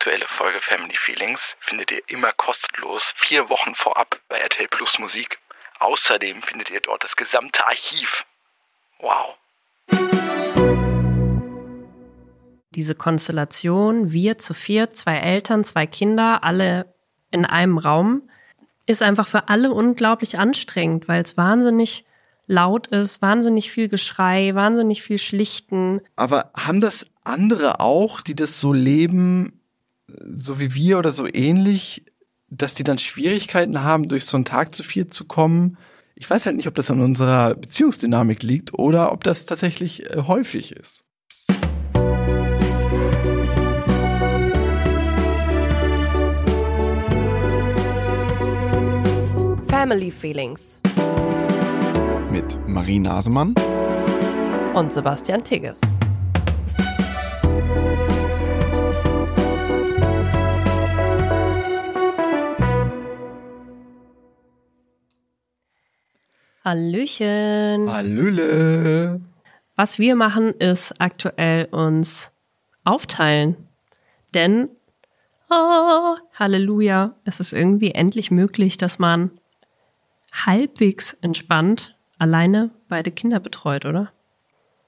aktuelle Folge Family Feelings findet ihr immer kostenlos vier Wochen vorab bei RTL Plus Musik. Außerdem findet ihr dort das gesamte Archiv. Wow. Diese Konstellation, wir zu vier, zwei Eltern, zwei Kinder, alle in einem Raum, ist einfach für alle unglaublich anstrengend, weil es wahnsinnig laut ist, wahnsinnig viel Geschrei, wahnsinnig viel Schlichten. Aber haben das andere auch, die das so leben, so wie wir oder so ähnlich, dass die dann Schwierigkeiten haben, durch so einen Tag zu viel zu kommen? Ich weiß halt nicht, ob das an unserer Beziehungsdynamik liegt oder ob das tatsächlich äh, häufig ist. Family Feelings mit Marie Nasemann und Sebastian Tigges. Hallöchen. Hallöle. Was wir machen, ist aktuell uns aufteilen. Denn, oh, Halleluja, es ist irgendwie endlich möglich, dass man halbwegs entspannt alleine beide Kinder betreut, oder?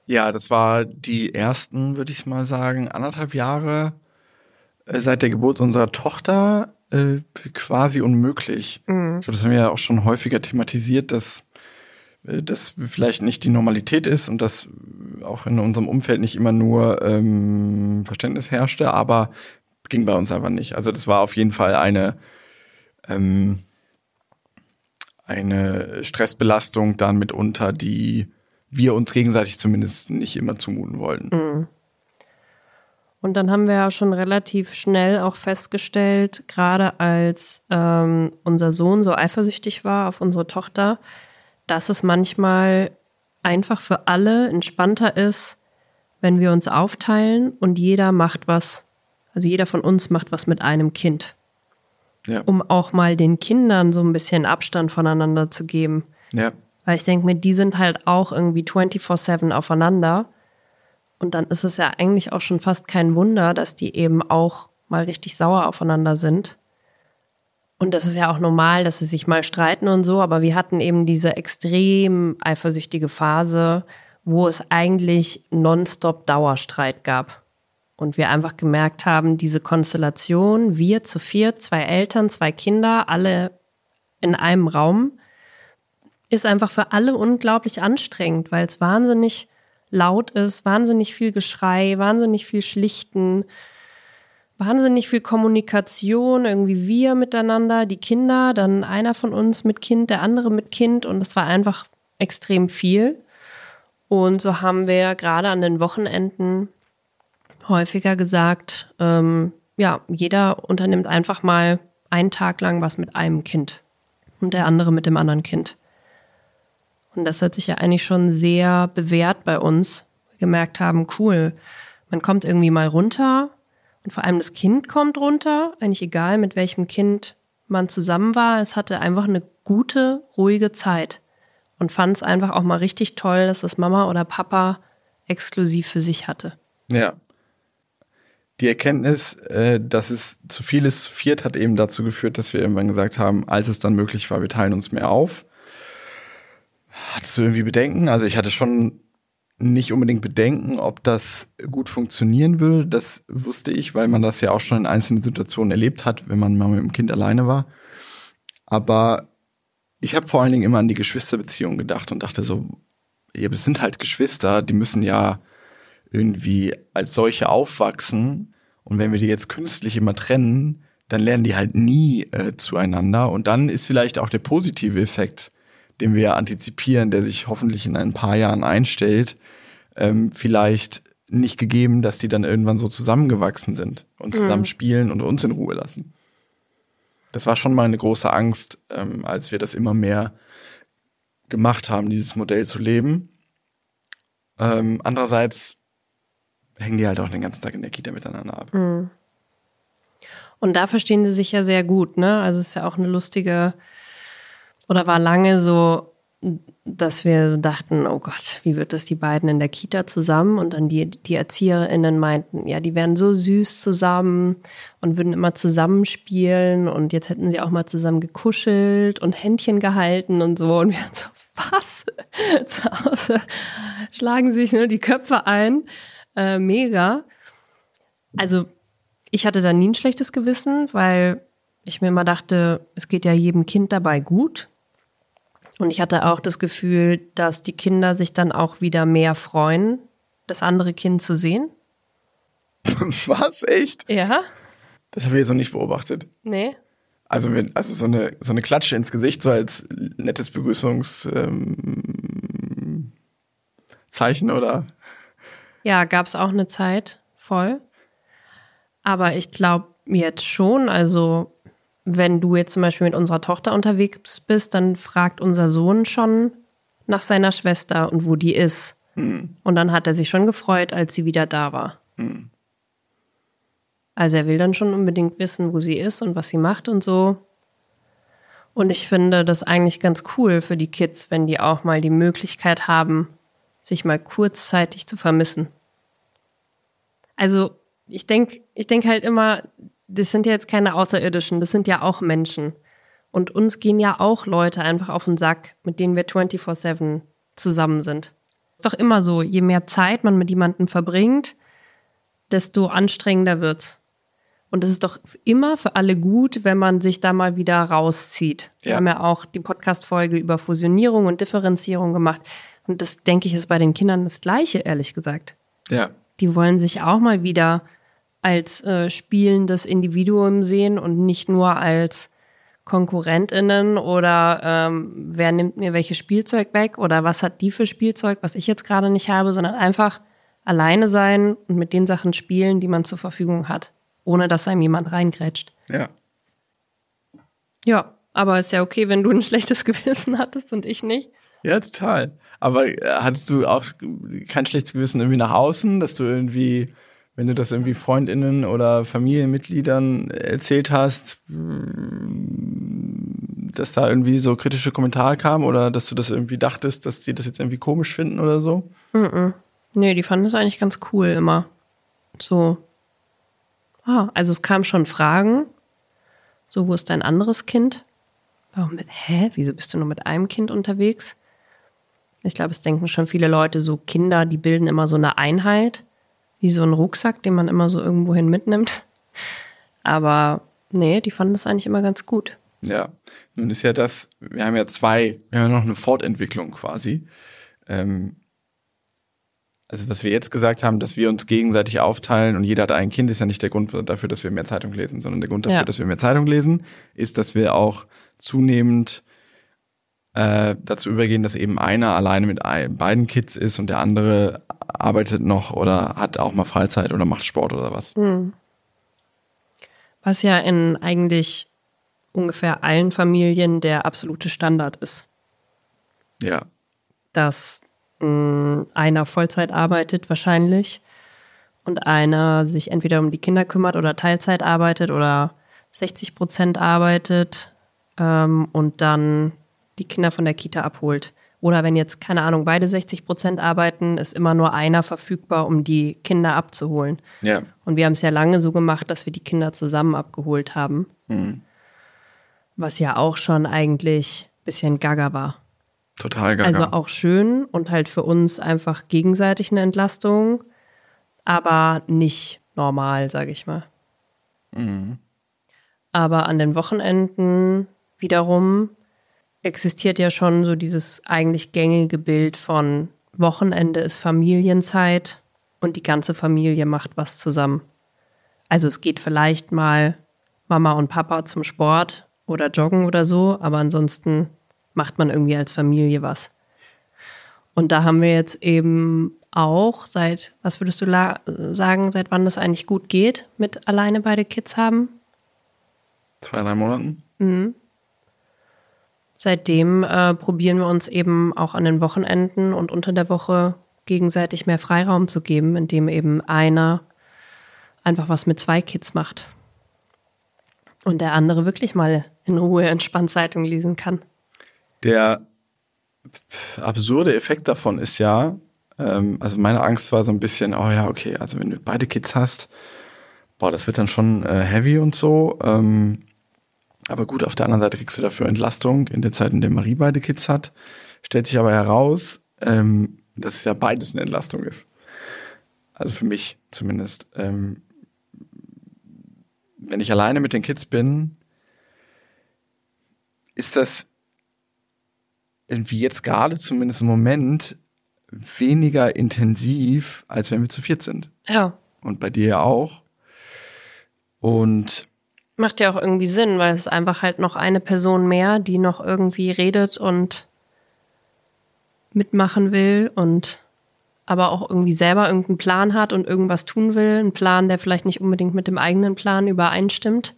Ja, das war die ersten, würde ich mal sagen, anderthalb Jahre äh, seit der Geburt unserer Tochter äh, quasi unmöglich. Mhm. Ich glaube, das haben wir ja auch schon häufiger thematisiert, dass das vielleicht nicht die Normalität ist und dass auch in unserem Umfeld nicht immer nur ähm, Verständnis herrschte, aber ging bei uns einfach nicht. Also das war auf jeden Fall eine ähm, eine Stressbelastung dann mitunter, die wir uns gegenseitig zumindest nicht immer zumuten wollten. Mhm. Und dann haben wir ja schon relativ schnell auch festgestellt, gerade als ähm, unser Sohn so eifersüchtig war auf unsere Tochter, dass es manchmal einfach für alle entspannter ist, wenn wir uns aufteilen und jeder macht was, also jeder von uns macht was mit einem Kind ja. um auch mal den Kindern so ein bisschen Abstand voneinander zu geben. Ja. Weil ich denke mir, die sind halt auch irgendwie 24-7 aufeinander. Und dann ist es ja eigentlich auch schon fast kein Wunder, dass die eben auch mal richtig sauer aufeinander sind. Und das ist ja auch normal, dass sie sich mal streiten und so, aber wir hatten eben diese extrem eifersüchtige Phase, wo es eigentlich nonstop Dauerstreit gab. Und wir einfach gemerkt haben, diese Konstellation, wir zu vier, zwei Eltern, zwei Kinder, alle in einem Raum, ist einfach für alle unglaublich anstrengend, weil es wahnsinnig laut ist, wahnsinnig viel Geschrei, wahnsinnig viel Schlichten, wahnsinnig viel Kommunikation, irgendwie wir miteinander, die Kinder, dann einer von uns mit Kind, der andere mit Kind und es war einfach extrem viel. Und so haben wir gerade an den Wochenenden häufiger gesagt, ähm, ja, jeder unternimmt einfach mal einen Tag lang was mit einem Kind und der andere mit dem anderen Kind. Und das hat sich ja eigentlich schon sehr bewährt bei uns. Wir gemerkt haben, cool, man kommt irgendwie mal runter und vor allem das Kind kommt runter, eigentlich egal mit welchem Kind man zusammen war. Es hatte einfach eine gute, ruhige Zeit und fand es einfach auch mal richtig toll, dass das Mama oder Papa exklusiv für sich hatte. Ja, die Erkenntnis, äh, dass es zu viel ist, zu viert, hat eben dazu geführt, dass wir irgendwann gesagt haben, als es dann möglich war, wir teilen uns mehr auf. Hattest du irgendwie Bedenken? Also ich hatte schon nicht unbedingt Bedenken, ob das gut funktionieren würde. Das wusste ich, weil man das ja auch schon in einzelnen Situationen erlebt hat, wenn man mal mit dem Kind alleine war. Aber ich habe vor allen Dingen immer an die Geschwisterbeziehung gedacht und dachte so, ja, es sind halt Geschwister, die müssen ja irgendwie als solche aufwachsen. Und wenn wir die jetzt künstlich immer trennen, dann lernen die halt nie äh, zueinander. Und dann ist vielleicht auch der positive Effekt, den wir antizipieren, der sich hoffentlich in ein paar Jahren einstellt, ähm, vielleicht nicht gegeben, dass die dann irgendwann so zusammengewachsen sind und zusammen mhm. spielen und uns in Ruhe lassen. Das war schon mal eine große Angst, ähm, als wir das immer mehr gemacht haben, dieses Modell zu leben. Ähm, andererseits hängen die halt auch den ganzen Tag in der Kita miteinander ab. Mhm. Und da verstehen sie sich ja sehr gut, ne? Also es ist ja auch eine lustige oder war lange so dass wir dachten, oh Gott, wie wird das die beiden in der Kita zusammen? Und dann die, die ErzieherInnen meinten, ja, die wären so süß zusammen und würden immer zusammenspielen und jetzt hätten sie auch mal zusammen gekuschelt und Händchen gehalten und so. Und wir so, was? Zu Hause schlagen sich nur die Köpfe ein. Äh, mega. Also, ich hatte da nie ein schlechtes Gewissen, weil ich mir immer dachte, es geht ja jedem Kind dabei gut. Und ich hatte auch das Gefühl, dass die Kinder sich dann auch wieder mehr freuen, das andere Kind zu sehen. Was? Echt? Ja. Das habe ich jetzt noch nicht beobachtet. Nee. Also, wenn, also so, eine, so eine Klatsche ins Gesicht, so als nettes Begrüßungszeichen ähm, oder? Ja, gab es auch eine Zeit voll. Aber ich glaube jetzt schon, also wenn du jetzt zum Beispiel mit unserer Tochter unterwegs bist, dann fragt unser Sohn schon nach seiner Schwester und wo die ist. Hm. Und dann hat er sich schon gefreut, als sie wieder da war. Hm. Also er will dann schon unbedingt wissen, wo sie ist und was sie macht und so. Und ich finde das eigentlich ganz cool für die Kids, wenn die auch mal die Möglichkeit haben, sich mal kurzzeitig zu vermissen. Also ich denke ich denk halt immer, das sind ja jetzt keine Außerirdischen, das sind ja auch Menschen. Und uns gehen ja auch Leute einfach auf den Sack, mit denen wir 24-7 zusammen sind. Ist doch immer so, je mehr Zeit man mit jemandem verbringt, desto anstrengender wird's. Und es ist doch immer für alle gut, wenn man sich da mal wieder rauszieht. Ja. Wir haben ja auch die Podcast-Folge über Fusionierung und Differenzierung gemacht. Und das, denke ich, ist bei den Kindern das Gleiche, ehrlich gesagt. Ja. Die wollen sich auch mal wieder als äh, spielendes Individuum sehen und nicht nur als KonkurrentInnen oder ähm, wer nimmt mir welches Spielzeug weg oder was hat die für Spielzeug, was ich jetzt gerade nicht habe, sondern einfach alleine sein und mit den Sachen spielen, die man zur Verfügung hat, ohne dass einem jemand reingrätscht. Ja. Ja, aber ist ja okay, wenn du ein schlechtes Gewissen hattest und ich nicht. Ja, total. Aber äh, hattest du auch kein schlechtes Gewissen irgendwie nach außen, dass du irgendwie wenn du das irgendwie Freundinnen oder Familienmitgliedern erzählt hast, dass da irgendwie so kritische Kommentare kamen oder dass du das irgendwie dachtest, dass die das jetzt irgendwie komisch finden oder so? Mm -mm. Nee, die fanden das eigentlich ganz cool immer. So. Ah, also es kamen schon Fragen. So, wo ist dein anderes Kind? Warum mit, hä? Wieso bist du nur mit einem Kind unterwegs? Ich glaube, es denken schon viele Leute, so Kinder, die bilden immer so eine Einheit wie so ein Rucksack, den man immer so irgendwohin mitnimmt. Aber nee, die fanden das eigentlich immer ganz gut. Ja, nun ist ja das, wir haben ja zwei, wir haben ja noch eine Fortentwicklung quasi. Ähm, also was wir jetzt gesagt haben, dass wir uns gegenseitig aufteilen und jeder hat ein Kind, ist ja nicht der Grund dafür, dass wir mehr Zeitung lesen, sondern der Grund dafür, ja. dass wir mehr Zeitung lesen, ist, dass wir auch zunehmend äh, dazu übergehen, dass eben einer alleine mit ein, beiden Kids ist und der andere arbeitet noch oder hat auch mal Freizeit oder macht Sport oder was. Mhm. Was ja in eigentlich ungefähr allen Familien der absolute Standard ist. Ja. Dass mh, hm, einer Vollzeit arbeitet wahrscheinlich und einer sich entweder um die Kinder kümmert oder Teilzeit arbeitet oder 60 Prozent arbeitet ähm, und dann die Kinder von der Kita abholt. Oder wenn jetzt, keine Ahnung, beide 60 Prozent arbeiten, ist immer nur einer verfügbar, um die Kinder abzuholen. Ja. Und wir haben es ja lange so gemacht, dass wir die Kinder zusammen abgeholt haben. Mhm. Was ja auch schon eigentlich ein bisschen gaga war. Total gaga. Also auch schön und halt für uns einfach gegenseitig eine Entlastung, aber nicht normal, sage ich mal. Mhm. Aber an den Wochenenden wiederum existiert ja schon so dieses eigentlich gängige Bild von Wochenende ist Familienzeit und die ganze Familie macht was zusammen. Also es geht vielleicht mal Mama und Papa zum Sport oder joggen oder so, aber ansonsten macht man irgendwie als Familie was. Und da haben wir jetzt eben auch seit, was würdest du sagen, seit wann das eigentlich gut geht mit alleine beide Kids haben? Zwei, drei Monaten. Mhm seitdem äh, probieren wir uns eben auch an den Wochenenden und unter der Woche gegenseitig mehr Freiraum zu geben, indem eben einer einfach was mit zwei Kids macht und der andere wirklich mal in Ruhe entspannt Zeitung lesen kann. Der absurde Effekt davon ist ja, ähm, also meine Angst war so ein bisschen, oh ja, okay, also wenn du beide Kids hast, boah, das wird dann schon äh, heavy und so. Ähm, aber gut, auf der anderen Seite kriegst du dafür Entlastung in der Zeit, in der Marie beide Kids hat. Stellt sich aber heraus, ähm, dass es ja beides eine Entlastung ist. Also für mich zumindest. Ähm, wenn ich alleine mit den Kids bin, ist das irgendwie jetzt gerade zumindest im Moment weniger intensiv, als wenn wir zu viert sind. Ja. Und bei dir ja auch. Und macht ja auch irgendwie Sinn, weil es einfach halt noch eine Person mehr, die noch irgendwie redet und mitmachen will und aber auch irgendwie selber irgendeinen Plan hat und irgendwas tun will. Ein Plan, der vielleicht nicht unbedingt mit dem eigenen Plan übereinstimmt.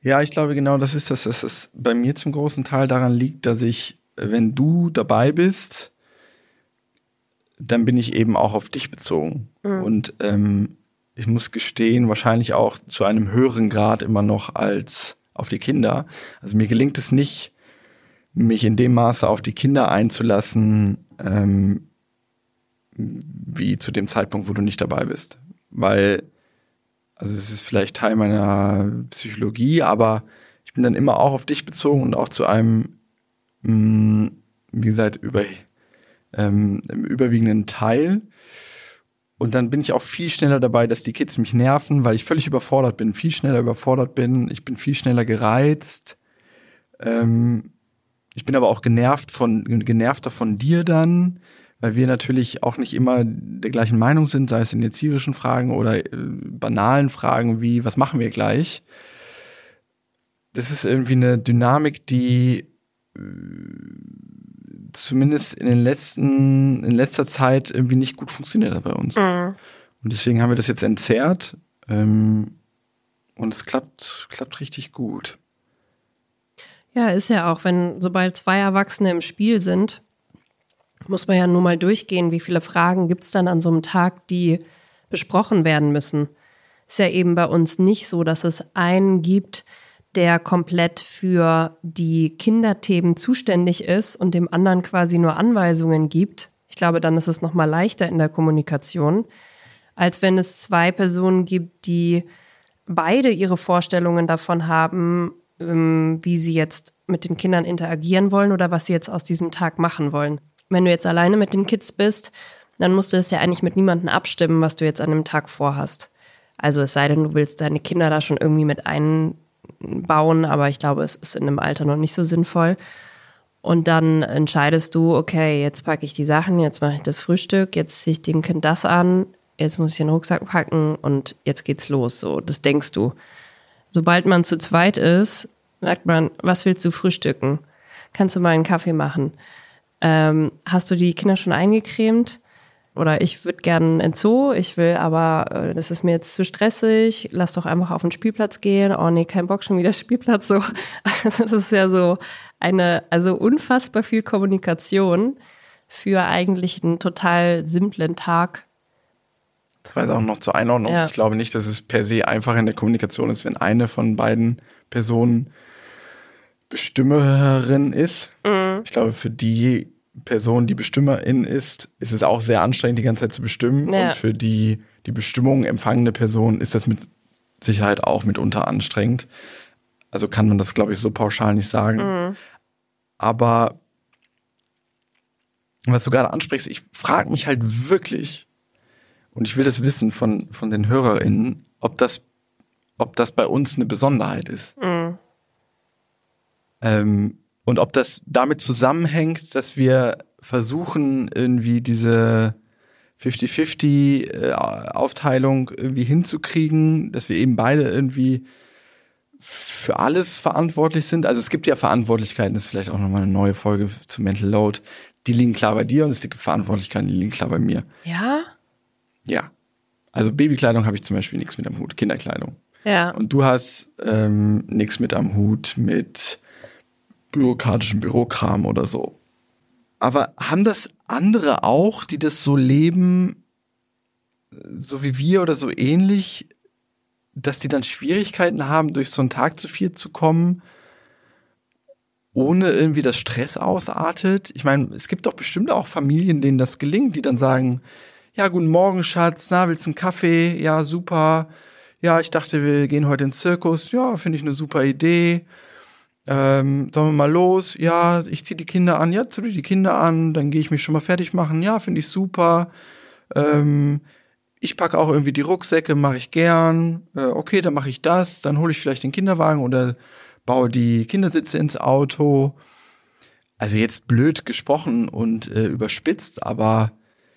Ja, ich glaube genau, das ist das, dass es bei mir zum großen Teil daran liegt, dass ich, wenn du dabei bist, dann bin ich eben auch auf dich bezogen. Mhm. Und ähm, ich muss gestehen, wahrscheinlich auch zu einem höheren Grad immer noch als auf die Kinder. Also mir gelingt es nicht, mich in dem Maße auf die Kinder einzulassen, ähm, wie zu dem Zeitpunkt, wo du nicht dabei bist. Weil, also es ist vielleicht Teil meiner Psychologie, aber ich bin dann immer auch auf dich bezogen und auch zu einem, mh, mm, wie gesagt, über, ähm, überwiegenden Teil. Und dann bin ich auch viel schneller dabei, dass die Kids mich nerven, weil ich völlig überfordert bin, viel schneller überfordert bin. Ich bin viel schneller gereizt. Ähm, ich bin aber auch genervt von, genervter von dir dann, weil wir natürlich auch nicht immer der gleichen Meinung sind, sei es in erzieherischen Fragen oder äh, banalen Fragen wie, was machen wir gleich? Das ist irgendwie eine Dynamik, die äh, zumindest in den letzten, in letzter Zeit irgendwie nicht gut funktioniert hat bei uns. Mhm. Und deswegen haben wir das jetzt entzerrt. Ähm, und es klappt, klappt richtig gut. Ja, ist ja auch, wenn sobald zwei Erwachsene im Spiel sind, muss man ja nur mal durchgehen, wie viele Fragen gibt es dann an so einem Tag, die besprochen werden müssen. Ist ja eben bei uns nicht so, dass es einen gibt, der komplett für die Kinderthemen zuständig ist und dem anderen quasi nur Anweisungen gibt. Ich glaube, dann ist es noch mal leichter in der Kommunikation, als wenn es zwei Personen gibt, die beide ihre Vorstellungen davon haben, ähm, wie sie jetzt mit den Kindern interagieren wollen oder was sie jetzt aus diesem Tag machen wollen. Wenn du jetzt alleine mit den Kids bist, dann musst du das ja eigentlich mit niemandem abstimmen, was du jetzt an dem Tag vorhast. Also es sei denn, du willst deine Kinder da schon irgendwie mit einbauen, aber ich glaube, es ist in einem Alter noch nicht so sinnvoll. Und dann entscheidest du, okay, jetzt packe ich die Sachen, jetzt mache ich das Frühstück, jetzt ziehe ich dem Kind das an, jetzt muss ich den Rucksack packen und jetzt geht's los. So, das denkst du. Sobald man zu zweit ist, sagt man, was willst du frühstücken? Kannst du mal einen Kaffee machen? Ähm, hast du die Kinder schon eingecremt? Oder ich würde gerne ins Zoo, ich will aber, äh, das ist mir jetzt zu stressig, lass doch einfach auf den Spielplatz gehen. Oh nee, kein Bock, schon wieder Spielplatz so. Also das ist ja so eine, also unfassbar viel Kommunikation für eigentlich einen total simplen Tag das war jetzt auch noch zur Einordnung. Ja. Ich glaube nicht, dass es per se einfach in der Kommunikation ist, wenn eine von beiden Personen Bestimmerin ist. Mhm. Ich glaube, für die Person, die Bestimmerin ist, ist es auch sehr anstrengend, die ganze Zeit zu bestimmen. Ja. Und für die, die Bestimmung empfangende Person ist das mit Sicherheit auch mitunter anstrengend. Also kann man das, glaube ich, so pauschal nicht sagen. Mhm. Aber was du gerade ansprichst, ich frage mich halt wirklich, und ich will das wissen von, von den HörerInnen, ob das, ob das bei uns eine Besonderheit ist. Mhm. Ähm, und ob das damit zusammenhängt, dass wir versuchen, irgendwie diese 50-50-Aufteilung äh, irgendwie hinzukriegen, dass wir eben beide irgendwie für alles verantwortlich sind. Also es gibt ja Verantwortlichkeiten, das ist vielleicht auch nochmal eine neue Folge zu Mental Load. Die liegen klar bei dir und es gibt Verantwortlichkeiten, die liegen klar bei mir. Ja? Ja. Also Babykleidung habe ich zum Beispiel nichts mit am Hut, Kinderkleidung. Ja. Und du hast ähm, nichts mit am Hut mit bürokratischem Bürokram oder so. Aber haben das andere auch, die das so leben, so wie wir oder so ähnlich, dass die dann Schwierigkeiten haben, durch so einen Tag zu viel zu kommen? ohne irgendwie das Stress ausartet. Ich meine, es gibt doch bestimmt auch Familien, denen das gelingt, die dann sagen, ja, guten Morgen, Schatz, na, willst du einen Kaffee? Ja, super. Ja, ich dachte, wir gehen heute in den Zirkus. Ja, finde ich eine super Idee. Ähm, sollen wir mal los? Ja, ich ziehe die Kinder an. Ja, zieh die Kinder an, dann gehe ich mich schon mal fertig machen. Ja, finde ich super. Ähm, ich packe auch irgendwie die Rucksäcke, mache ich gern. Äh, okay, dann mache ich das. Dann hole ich vielleicht den Kinderwagen oder baue die Kindersitze ins Auto. Also jetzt blöd gesprochen und äh, überspitzt, aber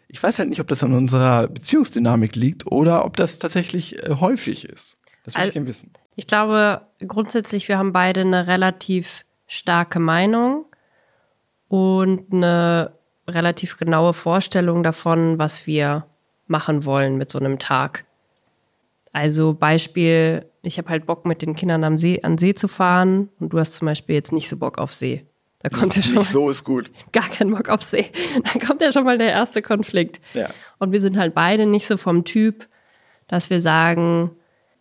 ich weiß halt nicht, ob das an unserer Beziehungsdynamik liegt oder ob das tatsächlich äh, häufig ist. Das würde also, ich gerne wissen. Ich glaube, grundsätzlich, wir haben beide eine relativ starke Meinung und eine relativ genaue Vorstellung davon, was wir machen wollen mit so einem Tag. Also Beispiel, ich habe halt Bock mit den Kindern am See, an See zu fahren und du hast zum Beispiel jetzt nicht so Bock auf See. Da kommt ja schon mal, so ist gut. Gar keinen Bock auf See. Da kommt ja schon mal der erste Konflikt. Ja. Und wir sind halt beide nicht so vom Typ, dass wir sagen,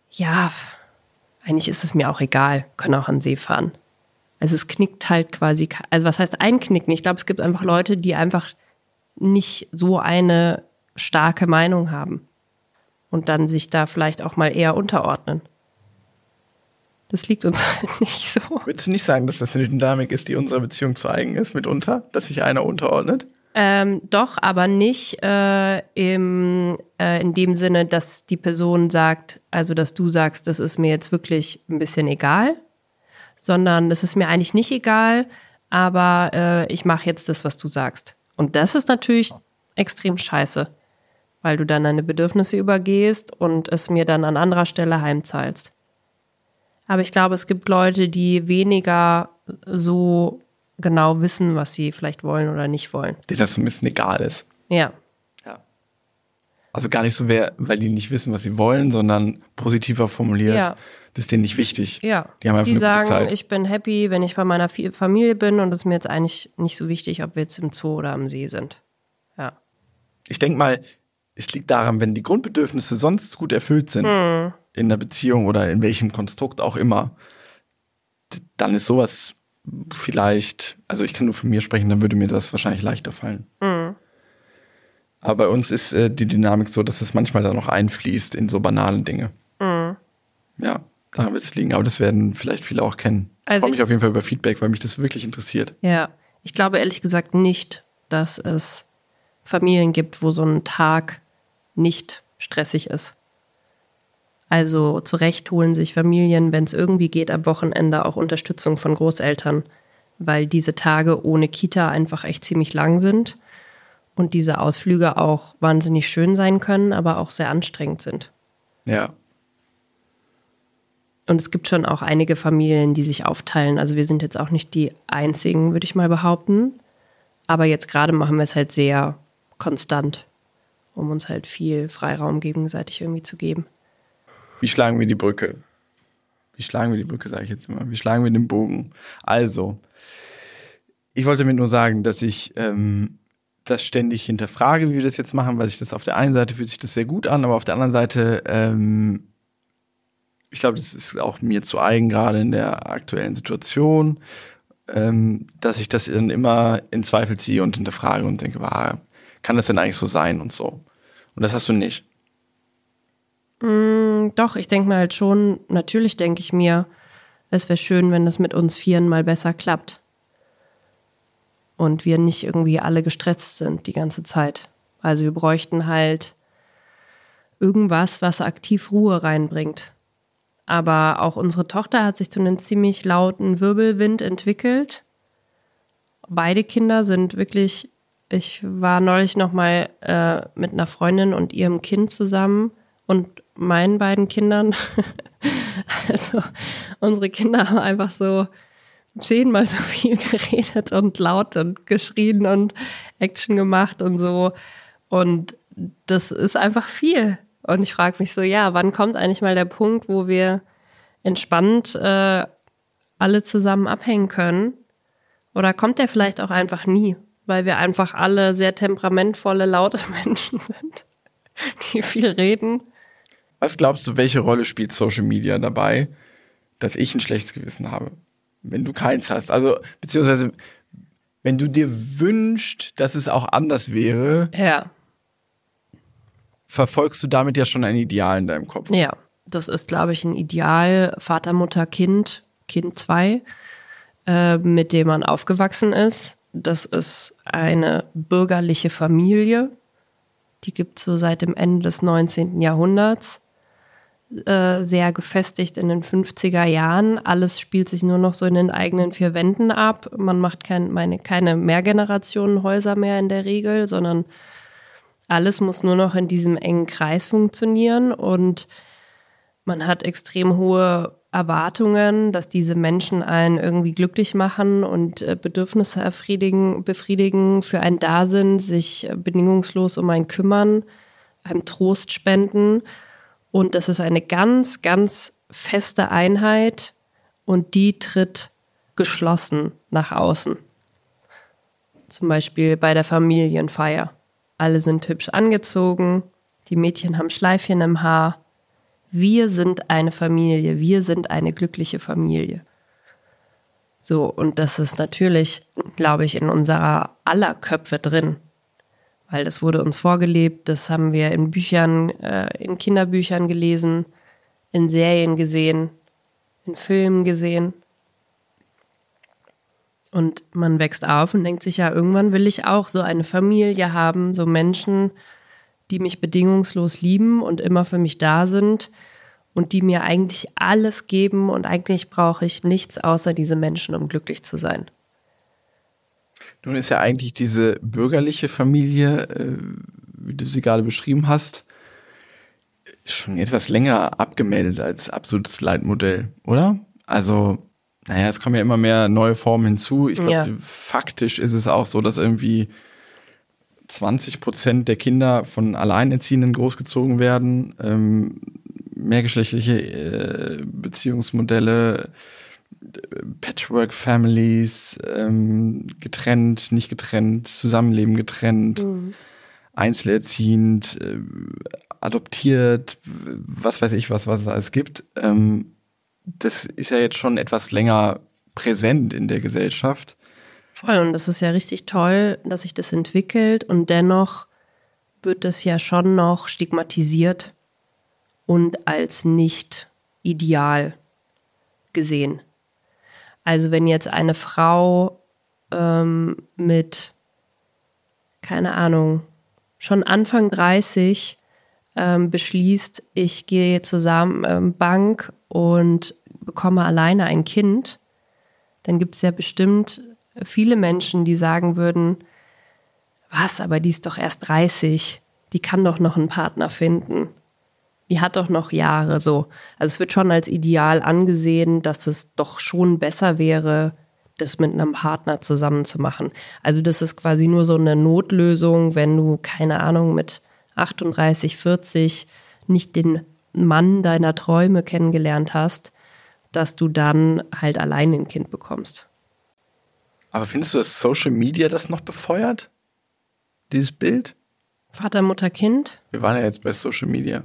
ja, eigentlich ist es mir auch egal, können auch an See fahren. Also es knickt halt quasi, also was heißt einknicken? Ich glaube, es gibt einfach Leute, die einfach nicht so eine starke Meinung haben und dann sich da vielleicht auch mal eher unterordnen. Das liegt uns halt nicht so. Würdest du nicht sagen, dass das eine Dynamik ist, die unserer Beziehung zu eigen ist, mitunter, dass sich einer unterordnet? Ähm, doch, aber nicht äh, im, äh, in dem Sinne, dass die Person sagt, also dass du sagst, das ist mir jetzt wirklich ein bisschen egal, sondern das ist mir eigentlich nicht egal, aber äh, ich mache jetzt das, was du sagst. Und das ist natürlich extrem scheiße, weil du dann deine Bedürfnisse übergehst und es mir dann an anderer Stelle heimzahlst. Aber ich glaube, es gibt Leute, die weniger so genau wissen, was sie vielleicht wollen oder nicht wollen. Denen das ein bisschen egal ist. Ja. Ja. Also gar nicht so, wer, weil die nicht wissen, was sie wollen, sondern positiver formuliert. Ja. Das ist denen nicht wichtig. Ja. Die haben einfach die sagen, Zeit. ich bin happy, wenn ich bei meiner Familie bin und es ist mir jetzt eigentlich nicht so wichtig, ob wir jetzt im Zoo oder am See sind. Ja. Ich denke mal, es liegt daran, wenn die Grundbedürfnisse sonst gut erfüllt sind, hm. in der Beziehung oder in welchem Konstrukt auch immer, dann ist sowas vielleicht, also ich kann nur von mir sprechen, dann würde mir das wahrscheinlich leichter fallen. Mhm. Aber bei uns ist äh, die Dynamik so, dass es manchmal dann noch einfließt in so banalen Dinge. Mhm. Ja, daran wird es liegen. Aber das werden vielleicht viele auch kennen. Also ich freue mich auf jeden Fall über Feedback, weil mich das wirklich interessiert. Ja, ich glaube ehrlich gesagt nicht, dass es Familien gibt, wo so ein Tag nicht stressig ist. Also zu Recht holen sich Familien, wenn es irgendwie geht, am Wochenende auch Unterstützung von Großeltern, weil diese Tage ohne Kita einfach echt ziemlich lang sind und diese Ausflüge auch wahnsinnig schön sein können, aber auch sehr anstrengend sind. Ja. Und es gibt schon auch einige Familien, die sich aufteilen. Also wir sind jetzt auch nicht die einzigen, würde ich mal behaupten. Aber jetzt gerade machen wir es halt sehr konstant, um uns halt viel Freiraum gegenseitig irgendwie zu geben. Wie schlagen wir die Brücke? Wie schlagen wir die Brücke, sage ich jetzt immer. Wie schlagen wir den Bogen? Also, ich wollte mir nur sagen, dass ich ähm, das ständig hinterfrage, wie wir das jetzt machen, weil sich das auf der einen Seite fühlt sich das sehr gut an, aber auf der anderen Seite, ähm, ich glaube, das ist auch mir zu eigen, gerade in der aktuellen Situation, ähm, dass ich das dann immer in Zweifel ziehe und hinterfrage und denke, wow, kann das denn eigentlich so sein und so? Und das hast du nicht. Mm, doch, ich denke mir halt schon, natürlich denke ich mir, es wäre schön, wenn das mit uns Vieren mal besser klappt. Und wir nicht irgendwie alle gestresst sind die ganze Zeit. Also wir bräuchten halt irgendwas, was aktiv Ruhe reinbringt. Aber auch unsere Tochter hat sich zu einem ziemlich lauten Wirbelwind entwickelt. Beide Kinder sind wirklich, ich war neulich noch mal äh, mit einer Freundin und ihrem Kind zusammen und meinen beiden Kindern. also unsere Kinder haben einfach so zehnmal so viel geredet und laut und geschrien und Action gemacht und so. Und das ist einfach viel. Und ich frage mich so, ja, wann kommt eigentlich mal der Punkt, wo wir entspannt äh, alle zusammen abhängen können? Oder kommt der vielleicht auch einfach nie, weil wir einfach alle sehr temperamentvolle, laute Menschen sind, die viel reden was glaubst du, welche Rolle spielt Social Media dabei, dass ich ein schlechtes Gewissen habe? wenn du keins hast. Also, beziehungsweise, wenn du dir wünschst, dass es auch anders wäre, Ja, verfolgst du damit ja schon ein Ideal in deinem Kopf. ja. Das ist, glaube ich, ein Ideal Vater, Mutter, Kind, Kind 2, äh, mit dem man aufgewachsen ist. Das ist eine bürgerliche Familie. Die gibt es so seit dem Ende des 19. Jahrhunderts. Äh, sehr gefestigt in den 50er Jahren. Alles spielt sich nur noch so in den eigenen vier Wänden ab. Man macht kein, meine, keine Mehrgenerationenhäuser mehr in der Regel, sondern alles muss nur noch in diesem engen Kreis funktionieren und man hat extrem hohe Erwartungen, dass diese Menschen einen irgendwie glücklich machen und äh, Bedürfnisse befriedigen, für einen da sind, sich bedingungslos um einen kümmern, einem Trost spenden. Und das ist eine ganz, ganz feste Einheit und die tritt geschlossen nach außen. Zum Beispiel bei der Familienfeier. Alle sind hübsch angezogen, die Mädchen haben Schleifchen im Haar. Wir sind eine Familie, wir sind eine glückliche Familie. So, und das ist natürlich, glaube ich, in unserer aller Köpfe drin. Weil das wurde uns vorgelebt, das haben wir in Büchern, äh, in Kinderbüchern gelesen, in Serien gesehen, in Filmen gesehen. Und man wächst auf und denkt sich, ja, irgendwann will ich auch so eine Familie haben, so Menschen, die mich bedingungslos lieben und immer für mich da sind und die mir eigentlich alles geben und eigentlich brauche ich nichts außer diese Menschen, um glücklich zu sein. Nun ist ja eigentlich diese bürgerliche Familie, äh, wie du sie gerade beschrieben hast, schon etwas länger abgemeldet als absolutes Leitmodell, oder? Also, naja, es kommen ja immer mehr neue Formen hinzu. Ich glaube, Ja. faktisch ist es auch so, dass irgendwie 20 Prozent der Kinder von Alleinerziehenden großgezogen werden. Ähm, mehrgeschlechtliche äh, Beziehungsmodelle, Patchwork-Families, ähm, getrennt, nicht getrennt, Zusammenleben getrennt, einzelerziehend, äh, adoptiert, was weiß ich was, was es alles gibt. Ähm, das ist ja jetzt schon etwas länger präsent in der Gesellschaft. Voll, und das ist ja richtig toll, dass sich das entwickelt und dennoch wird das ja schon noch stigmatisiert und als nicht ideal gesehen. Also wenn jetzt eine Frau ähm, mit, keine Ahnung, schon Anfang 30 ähm, beschließt, ich gehe zur Sam ähm, Bank und bekomme alleine ein Kind, dann gibt es ja bestimmt viele Menschen, die sagen würden, was, aber die ist doch erst 30, die kann doch noch einen Partner finden. Die hat doch noch Jahre so. Also es wird schon als ideal angesehen, dass es doch schon besser wäre, das mit einem Partner zusammen zu machen. Also das ist quasi nur so eine Notlösung, wenn du, keine Ahnung, mit 38, 40 nicht den Mann deiner Träume kennengelernt hast, dass du dann halt alleine ein Kind bekommst. Aber findest du, dass Social Media das noch befeuert? Dieses Bild? Vater, Mutter, Kind? Wir waren ja jetzt bei Social Media.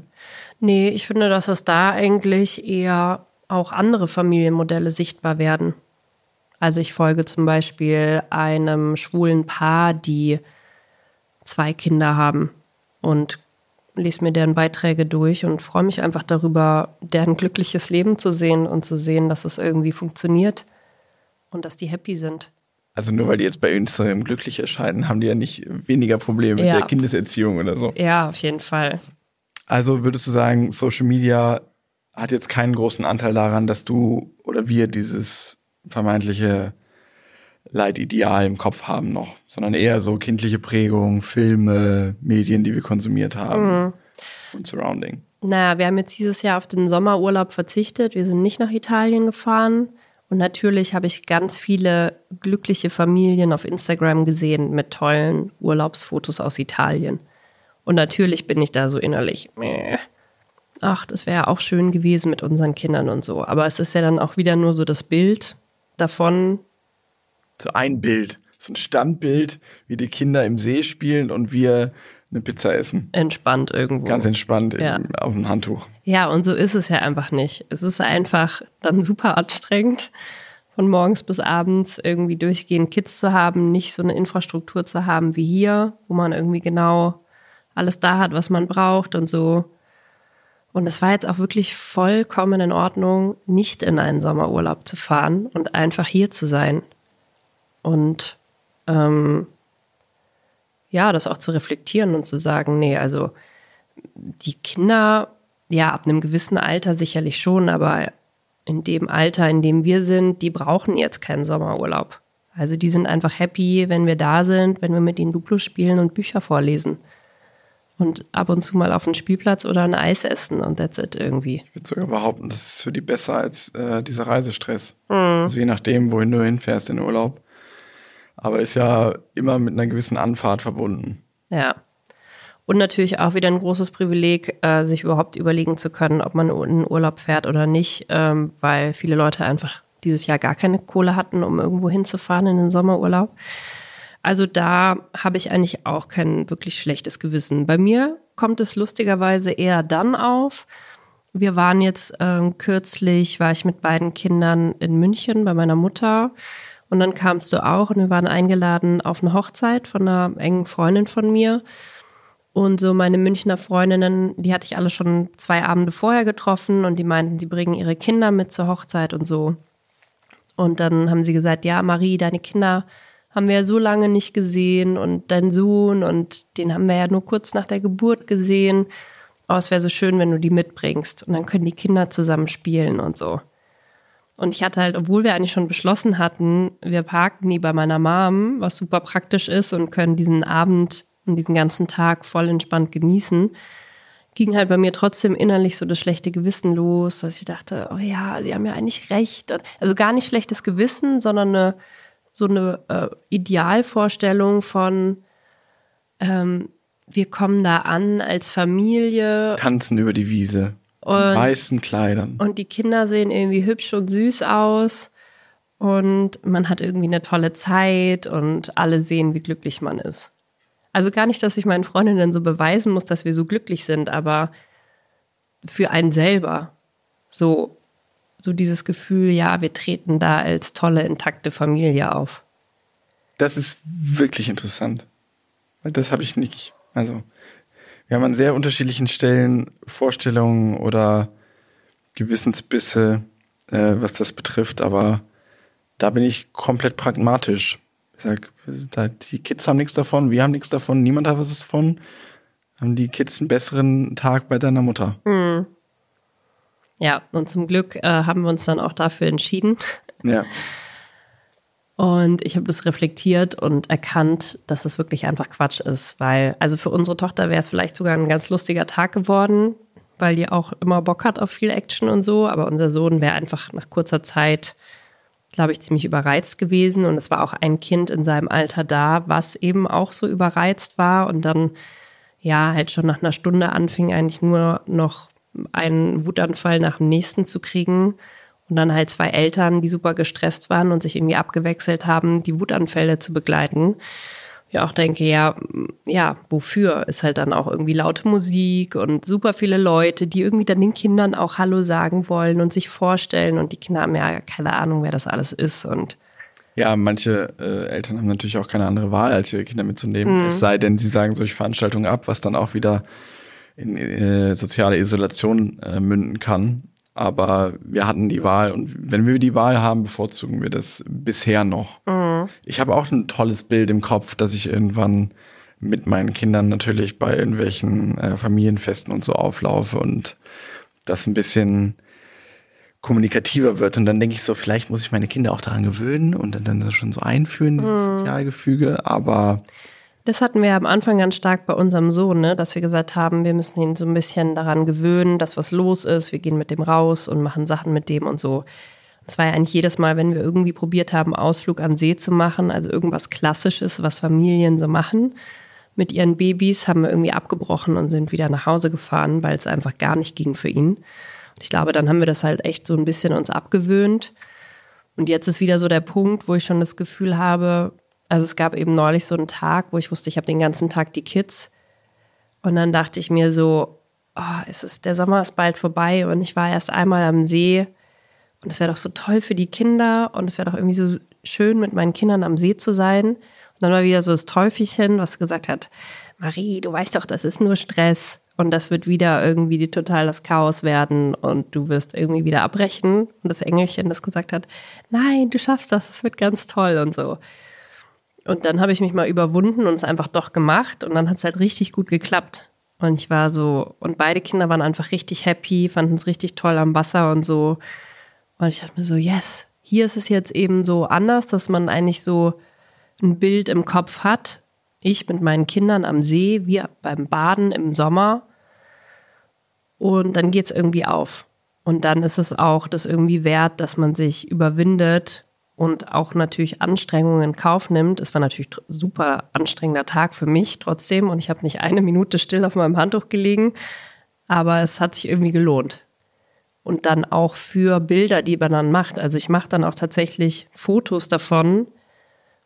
Nee, ich finde, dass es da eigentlich eher auch andere Familienmodelle sichtbar werden. Also ich folge zum Beispiel einem schwulen Paar, die zwei Kinder haben und lese mir deren Beiträge durch und freue mich einfach darüber, deren glückliches Leben zu sehen und zu sehen, dass es irgendwie funktioniert und dass die happy sind. Also nur weil die jetzt bei Instagram glücklich erscheinen, haben die ja nicht weniger Probleme mit Ja. der Kindeserziehung oder so. Ja, auf jeden Fall. Also würdest du sagen, Social Media hat jetzt keinen großen Anteil daran, dass du oder wir dieses vermeintliche Leitideal im Kopf haben noch, sondern eher so kindliche Prägung, Filme, Medien, die wir konsumiert haben und Surrounding. Naja, wir haben jetzt dieses Jahr auf den Sommerurlaub verzichtet. Wir sind nicht nach Italien gefahren. Und natürlich habe ich ganz viele glückliche Familien auf Instagram gesehen mit tollen Urlaubsfotos aus Italien. Und natürlich bin ich da so innerlich, ach, das wäre auch schön gewesen mit unseren Kindern und so. Aber es ist ja dann auch wieder nur so das Bild davon. So ein Bild, so ein Standbild, wie die Kinder im See spielen und wir eine Pizza essen. Entspannt irgendwo. Ganz entspannt Ja. im, auf dem Handtuch. Ja, und so ist es ja einfach nicht. Es ist einfach dann super anstrengend, von morgens bis abends irgendwie durchgehend Kids zu haben, nicht so eine Infrastruktur zu haben wie hier, wo man irgendwie genau alles da hat, was man braucht und so. Und es war jetzt auch wirklich vollkommen in Ordnung, nicht in einen Sommerurlaub zu fahren und einfach hier zu sein. Und ähm, ja, das auch zu reflektieren und zu sagen, nee, also die Kinder, ja, ab einem gewissen Alter sicherlich schon, aber in dem Alter, in dem wir sind, die brauchen jetzt keinen Sommerurlaub. Also die sind einfach happy, wenn wir da sind, wenn wir mit ihnen Duplo spielen und Bücher vorlesen. Und ab und zu mal auf den Spielplatz oder ein Eis essen und that's it irgendwie. Ich würde sogar behaupten, das ist für die besser als äh, dieser Reisestress. Mhm. Also je nachdem, wohin du hinfährst in Urlaub. Aber ist ja immer mit einer gewissen Anfahrt verbunden. Ja. Und natürlich auch wieder ein großes Privileg, äh, sich überhaupt überlegen zu können, ob man in Urlaub fährt oder nicht, ähm, weil viele Leute einfach dieses Jahr gar keine Kohle hatten, um irgendwo hinzufahren in den Sommerurlaub. Also da habe ich eigentlich auch kein wirklich schlechtes Gewissen. Bei mir kommt es lustigerweise eher dann auf. Wir waren jetzt äh, kürzlich, war ich mit beiden Kindern in München bei meiner Mutter. Und dann kamst du auch und wir waren eingeladen auf eine Hochzeit von einer engen Freundin von mir. Und so meine Münchner Freundinnen, die hatte ich alle schon zwei Abende vorher getroffen und die meinten, sie bringen ihre Kinder mit zur Hochzeit und so. Und dann haben sie gesagt, ja, Marie, deine Kinder haben wir ja so lange nicht gesehen und dein Sohn und den haben wir ja nur kurz nach der Geburt gesehen. Oh, es wäre so schön, wenn du die mitbringst und dann können die Kinder zusammen spielen und so. Und ich hatte halt, obwohl wir eigentlich schon beschlossen hatten, wir parken nie bei meiner Mom, was super praktisch ist und können diesen Abend und diesen ganzen Tag voll entspannt genießen, ging halt bei mir trotzdem innerlich so das schlechte Gewissen los, dass ich dachte, oh ja, sie haben ja eigentlich recht. Also gar nicht schlechtes Gewissen, sondern eine, so eine äh, Idealvorstellung von, ähm, wir kommen da an als Familie. Tanzen über die Wiese. Und, weißen Kleidern. Und die Kinder sehen irgendwie hübsch und süß aus. Und man hat irgendwie eine tolle Zeit und alle sehen, wie glücklich man ist. Also gar nicht, dass ich meinen Freundinnen so beweisen muss, dass wir so glücklich sind, aber für einen selber so, so dieses Gefühl, ja, wir treten da als tolle, intakte Familie auf. Das ist wirklich interessant. Das habe ich nicht. Also, wir haben an sehr unterschiedlichen Stellen Vorstellungen oder Gewissensbisse, äh, was das betrifft, aber da bin ich komplett pragmatisch. Ich sag, die Kids haben nichts davon, wir haben nichts davon, niemand hat was davon. Haben die Kids einen besseren Tag bei deiner Mutter. Mhm. Ja, und zum Glück äh, haben wir uns dann auch dafür entschieden. Ja. Und ich habe das reflektiert und erkannt, dass das wirklich einfach Quatsch ist, weil, also für unsere Tochter wäre es vielleicht sogar ein ganz lustiger Tag geworden, weil die auch immer Bock hat auf viel Action und so, aber unser Sohn wäre einfach nach kurzer Zeit glaube ich, ziemlich überreizt gewesen. Und es war auch ein Kind in seinem Alter da, was eben auch so überreizt war und dann ja halt schon nach einer Stunde anfing, eigentlich nur noch einen Wutanfall nach dem nächsten zu kriegen. Und dann halt zwei Eltern, die super gestresst waren und sich irgendwie abgewechselt haben, die Wutanfälle zu begleiten ja auch denke, ja, ja, wofür ist halt dann auch irgendwie laute Musik und super viele Leute, die irgendwie dann den Kindern auch Hallo sagen wollen und sich vorstellen und die Kinder haben ja keine Ahnung, wer das alles ist und ja, manche äh, Eltern haben natürlich auch keine andere Wahl, als ihre Kinder mitzunehmen. Mhm. Es sei denn, sie sagen solche Veranstaltungen ab, was dann auch wieder in äh, soziale Isolation äh, münden kann. Aber wir hatten die Wahl und wenn wir die Wahl haben, bevorzugen wir das bisher noch. Mhm. Ich habe auch ein tolles Bild im Kopf, dass ich irgendwann mit meinen Kindern natürlich bei irgendwelchen äh, Familienfesten und so auflaufe und das ein bisschen kommunikativer wird. Und dann denke ich so, vielleicht muss ich meine Kinder auch daran gewöhnen und dann, dann schon so einführen, dieses mhm. Sozialgefüge. Aber das hatten wir am Anfang ganz stark bei unserem Sohn, ne? dass wir gesagt haben, wir müssen ihn so ein bisschen daran gewöhnen, dass was los ist. Wir gehen mit dem raus und machen Sachen mit dem und so. Das war ja eigentlich jedes Mal, wenn wir irgendwie probiert haben, Ausflug an See zu machen, also irgendwas Klassisches, was Familien so machen. Mit ihren Babys haben wir irgendwie abgebrochen und sind wieder nach Hause gefahren, weil es einfach gar nicht ging für ihn. Und ich glaube, dann haben wir das halt echt so ein bisschen uns abgewöhnt. Und jetzt ist wieder so der Punkt, wo ich schon das Gefühl habe, also es gab eben neulich so einen Tag, wo ich wusste, ich habe den ganzen Tag die Kids. Und dann dachte ich mir so, oh, es ist, der Sommer ist bald vorbei und ich war erst einmal am See Und es wäre doch so toll für die Kinder und es wäre doch irgendwie so schön, mit meinen Kindern am See zu sein. Und dann war wieder so das Teufelchen, was gesagt hat, Marie, du weißt doch, das ist nur Stress und das wird wieder irgendwie total das Chaos werden und du wirst irgendwie wieder abbrechen. Und das Engelchen, das gesagt hat, nein, du schaffst das, es wird ganz toll und so. Und dann habe ich mich mal überwunden und es einfach doch gemacht und dann hat es halt richtig gut geklappt. Und ich war so, und beide Kinder waren einfach richtig happy, fanden es richtig toll am Wasser und so. Und ich dachte mir so, yes, hier ist es jetzt eben so anders, dass man eigentlich so ein Bild im Kopf hat. Ich mit meinen Kindern am See, wir beim Baden im Sommer. Und dann geht es irgendwie auf. Und dann ist es auch das irgendwie wert, dass man sich überwindet und auch natürlich Anstrengungen in Kauf nimmt. Es war natürlich super anstrengender Tag für mich trotzdem und ich habe nicht eine Minute still auf meinem Handtuch gelegen, aber es hat sich irgendwie gelohnt. Und dann auch für Bilder, die man dann macht. Also ich mache dann auch tatsächlich Fotos davon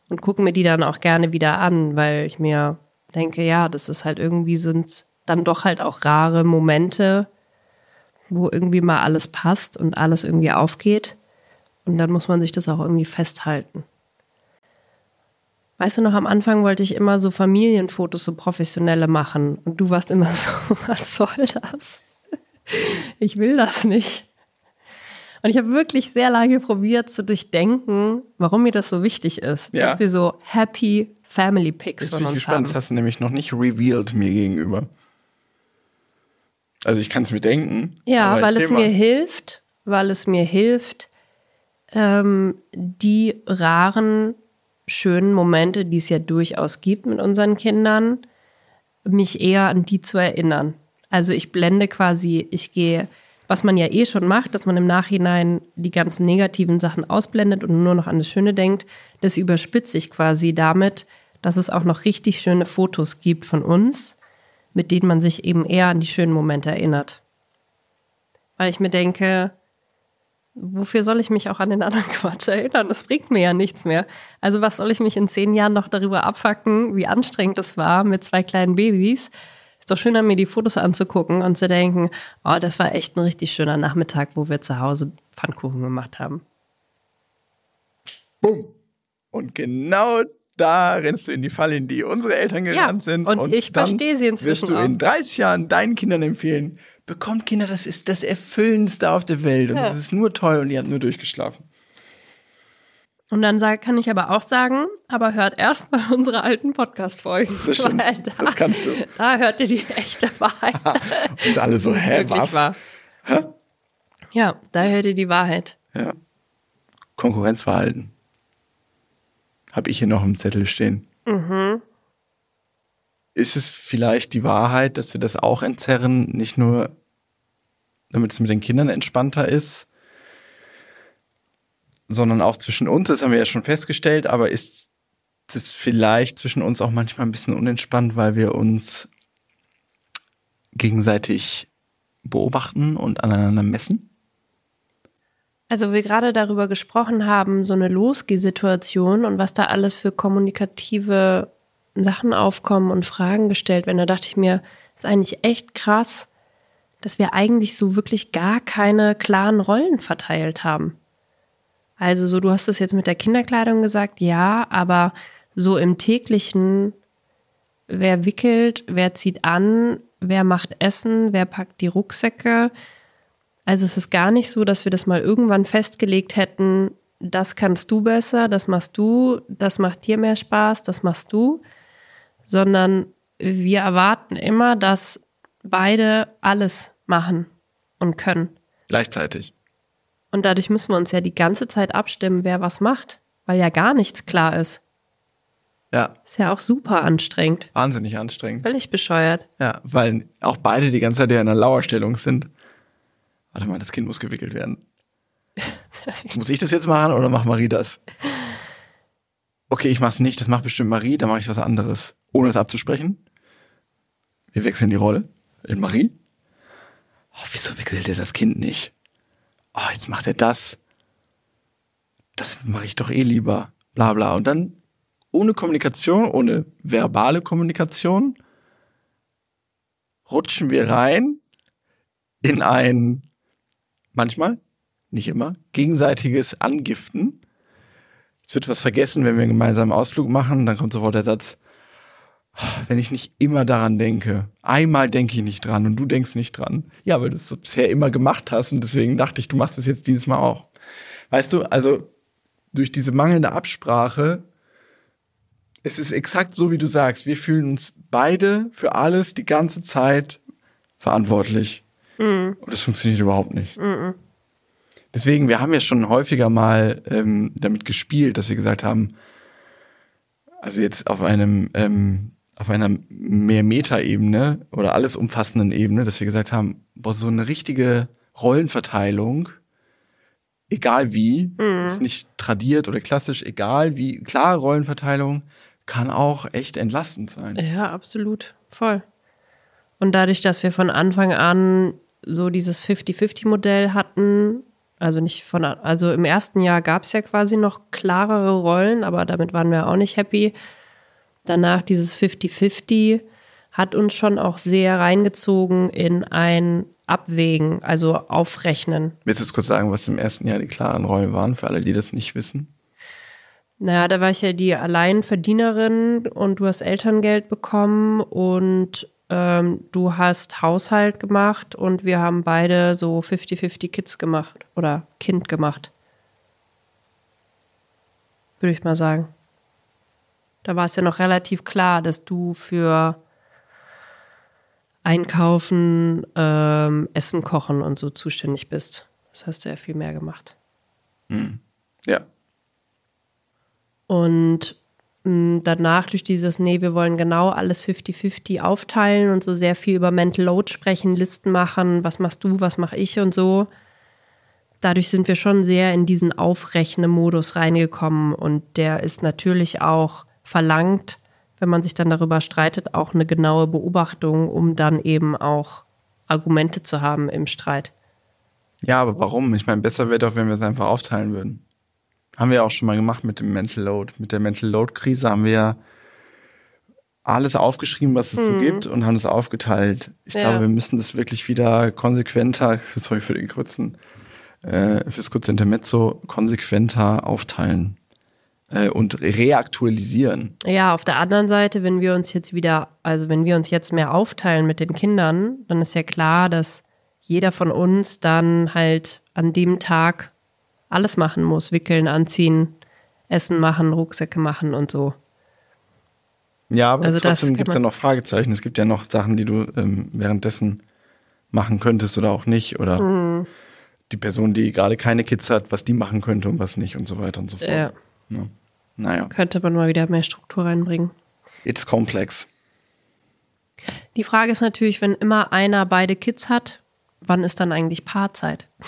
und gucke mir die dann auch gerne wieder an, weil ich mir denke, ja, das ist halt irgendwie sind dann doch halt auch rare Momente, wo irgendwie mal alles passt und alles irgendwie aufgeht. Und dann muss man sich das auch irgendwie festhalten. Weißt du noch, am Anfang wollte ich immer so Familienfotos, so professionelle machen. Und du warst immer so, was soll das? Ich will das nicht. Und ich habe wirklich sehr lange probiert zu durchdenken, warum mir das so wichtig ist, ja. dass wir so happy Family Pics von uns gespannt. haben. Das hast du nämlich noch nicht revealed mir gegenüber. Also ich kann es mir denken. Ja, weil es mir hilft, weil es mir hilft, ähm, die raren, schönen Momente, die es ja durchaus gibt mit unseren Kindern, mich eher an die zu erinnern. Also ich blende quasi, ich gehe, was man ja eh schon macht, dass man im Nachhinein die ganzen negativen Sachen ausblendet und nur noch an das Schöne denkt, das überspitze ich quasi damit, dass es auch noch richtig schöne Fotos gibt von uns, mit denen man sich eben eher an die schönen Momente erinnert. Weil ich mir denke, wofür soll ich mich auch an den anderen Quatsch erinnern? Das bringt mir ja nichts mehr. Also was soll ich mich in zehn Jahren noch darüber abfacken, wie anstrengend es war mit zwei kleinen Babys? Ist doch schöner, mir die Fotos anzugucken und zu denken, oh, das war echt ein richtig schöner Nachmittag, wo wir zu Hause Pfannkuchen gemacht haben. Bumm. Und genau da rennst du in die Falle, in die unsere Eltern gerannt ja, sind. Und, und ich verstehe sie inzwischen. Wirst du in 30 Jahren deinen Kindern empfehlen, bekommt Kinder, das ist das Erfüllendste auf der Welt. Und ja. das ist nur toll und ihr habt nur durchgeschlafen. Und dann sag, kann ich aber auch sagen, aber hört erst mal unsere alten Podcast-Folgen. Das stimmt. Da, das kannst du. Da hört ihr die echte Wahrheit. und alle so, hä, was? Wahr. Hä? Ja, da hört ihr die Wahrheit. Ja. Konkurrenzverhalten. Habe ich hier noch im Zettel stehen. Mhm ist es vielleicht die Wahrheit, dass wir das auch entzerren, nicht nur damit es mit den Kindern entspannter ist, sondern auch zwischen uns, das haben wir ja schon festgestellt, aber ist es vielleicht zwischen uns auch manchmal ein bisschen unentspannt, weil wir uns gegenseitig beobachten und aneinander messen? Also wir gerade darüber gesprochen haben, so eine Losgeh-Situation und was da alles für kommunikative Sachen aufkommen und Fragen gestellt werden. Da dachte ich mir, ist eigentlich echt krass, dass wir eigentlich so wirklich gar keine klaren Rollen verteilt haben. Also so, du hast es jetzt mit der Kinderkleidung gesagt, ja, aber so im täglichen, wer wickelt, wer zieht an, wer macht Essen, wer packt die Rucksäcke. Also es ist gar nicht so, dass wir das mal irgendwann festgelegt hätten, das kannst du besser, das machst du, das macht dir mehr Spaß, das machst du, sondern wir erwarten immer, dass beide alles machen und können. Gleichzeitig. Und dadurch müssen wir uns ja die ganze Zeit abstimmen, wer was macht, weil ja gar nichts klar ist. Ja. Ist ja auch super anstrengend. Wahnsinnig anstrengend. Völlig bescheuert. Ja, weil auch beide die ganze Zeit ja in einer Lauerstellung sind. Warte mal, das Kind muss gewickelt werden. muss ich das jetzt machen oder macht Marie das? Okay, ich mach's nicht, das macht bestimmt Marie, dann mache ich was anderes ohne es abzusprechen. Wir wechseln die Rolle in Marie. Oh, wieso wechselt er das Kind nicht? Oh, jetzt macht er das. Das mache ich doch eh lieber. Bla bla. Und dann ohne Kommunikation, ohne verbale Kommunikation, rutschen wir rein in ein manchmal nicht immer, gegenseitiges Angiften. Es wird was vergessen, wenn wir einen gemeinsamen Ausflug machen, dann kommt sofort der Satz, wenn ich nicht immer daran denke, einmal denke ich nicht dran und du denkst nicht dran. Ja, weil du es bisher immer gemacht hast und deswegen dachte ich, du machst es jetzt dieses Mal auch. Weißt du, also durch diese mangelnde Absprache, es ist exakt so, wie du sagst, wir fühlen uns beide für alles die ganze Zeit verantwortlich. Mhm. Und das funktioniert überhaupt nicht. Mhm. Deswegen, wir haben ja schon häufiger mal ähm, damit gespielt, dass wir gesagt haben, also jetzt auf einem ähm, auf einer mehr Meta-Ebene oder alles umfassenden Ebene, dass wir gesagt haben, boah, so eine richtige Rollenverteilung, egal wie, mhm. ist nicht tradiert oder klassisch, egal wie, klare Rollenverteilung kann auch echt entlastend sein. Ja, absolut, voll. Und dadurch, dass wir von Anfang an so dieses 50-50-Modell hatten, also nicht von, also im ersten Jahr gab es ja quasi noch klarere Rollen, aber damit waren wir auch nicht happy danach dieses 50-50 hat uns schon auch sehr reingezogen in ein Abwägen, also Aufrechnen. Willst du jetzt kurz sagen, was im ersten Jahr die klaren Rollen waren, für alle, die das nicht wissen? Naja, da war ich ja die Alleinverdienerin und du hast Elterngeld bekommen und ähm, du hast Haushalt gemacht und wir haben beide so 50-50 Kids gemacht oder Kind gemacht. Würde ich mal sagen. Da war es ja noch relativ klar, dass du für Einkaufen, ähm, Essen kochen und so zuständig bist. Das hast du ja viel mehr gemacht. Mhm. Ja. Und mh, hm, danach durch dieses, nee, wir wollen genau alles 50-50 aufteilen und so sehr viel über Mental Load sprechen, Listen machen, was machst du, was mache ich und so. Dadurch sind wir schon sehr in diesen Aufrechne-Modus reingekommen und der ist natürlich auch verlangt, wenn man sich dann darüber streitet, auch eine genaue Beobachtung, um dann eben auch Argumente zu haben im Streit. Ja, aber warum? Ich meine, besser wäre doch, wenn wir es einfach aufteilen würden. Haben wir auch schon mal gemacht mit dem Mental Load. Mit der Mental Load Krise haben wir ja alles aufgeschrieben, was es mhm. so gibt und haben es aufgeteilt. Ich ja. glaube, wir müssen das wirklich wieder konsequenter, sorry für den kurzen, äh, fürs kurze Intermezzo, konsequenter aufteilen äh, und reaktualisieren. Ja, auf der anderen Seite, wenn wir uns jetzt wieder, also wenn wir uns jetzt mehr aufteilen mit den Kindern, dann ist ja klar, dass jeder von uns dann halt an dem Tag alles machen muss. Wickeln, anziehen, Essen machen, Rucksäcke machen und so. Ja, aber also trotzdem gibt es ja noch Fragezeichen. Es gibt ja noch Sachen, die du ähm, währenddessen machen könntest oder auch nicht. Oder mhm. die Person, die gerade keine Kids hat, was die machen könnte und was nicht und so weiter und so fort. Ja. Ja. Naja. Könnte man mal wieder mehr Struktur reinbringen. It's complex. Die Frage ist natürlich, wenn immer einer beide Kids hat, wann ist dann eigentlich Paarzeit?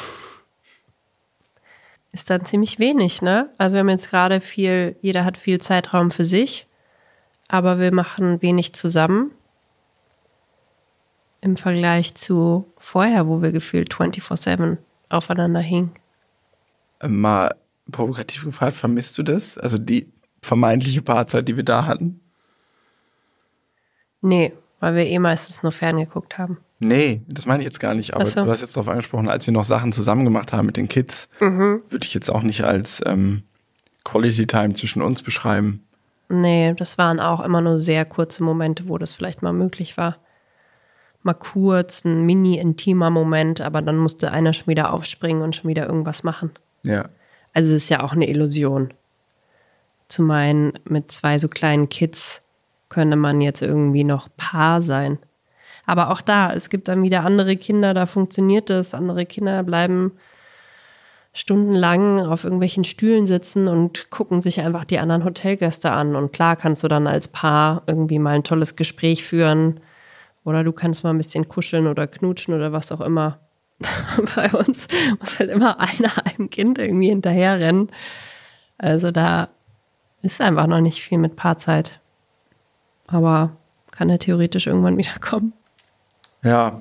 Ist dann ziemlich wenig, ne? Also wir haben jetzt gerade viel, jeder hat viel Zeitraum für sich, aber wir machen wenig zusammen. Im Vergleich zu vorher, wo wir gefühlt 24-7 aufeinander hingen. Mal provokativ gefragt, vermisst du das? Also die vermeintliche Paarzeit, die wir da hatten? Nee, weil wir eh meistens nur ferngeguckt haben. Nee, das meine ich jetzt gar nicht. Aber so. du hast jetzt darauf angesprochen, als wir noch Sachen zusammen gemacht haben mit den Kids, mhm. würde ich jetzt auch nicht als ähm, Quality Time zwischen uns beschreiben. Nee, das waren auch immer nur sehr kurze Momente, wo das vielleicht mal möglich war. Mal kurz, ein mini-intimer Moment, aber dann musste einer schon wieder aufspringen und schon wieder irgendwas machen. Ja. Also es ist ja auch eine Illusion. Zu meinen, mit zwei so kleinen Kids könne man jetzt irgendwie noch Paar sein. Aber auch da, es gibt dann wieder andere Kinder, da funktioniert das. Andere Kinder bleiben stundenlang auf irgendwelchen Stühlen sitzen und gucken sich einfach die anderen Hotelgäste an. Und klar kannst du dann als Paar irgendwie mal ein tolles Gespräch führen. Oder du kannst mal ein bisschen kuscheln oder knutschen oder was auch immer. bei uns muss halt immer einer einem Kind irgendwie hinterherrennen. Also da ist einfach noch nicht viel mit Paarzeit. Aber kann er theoretisch irgendwann wieder kommen. Ja.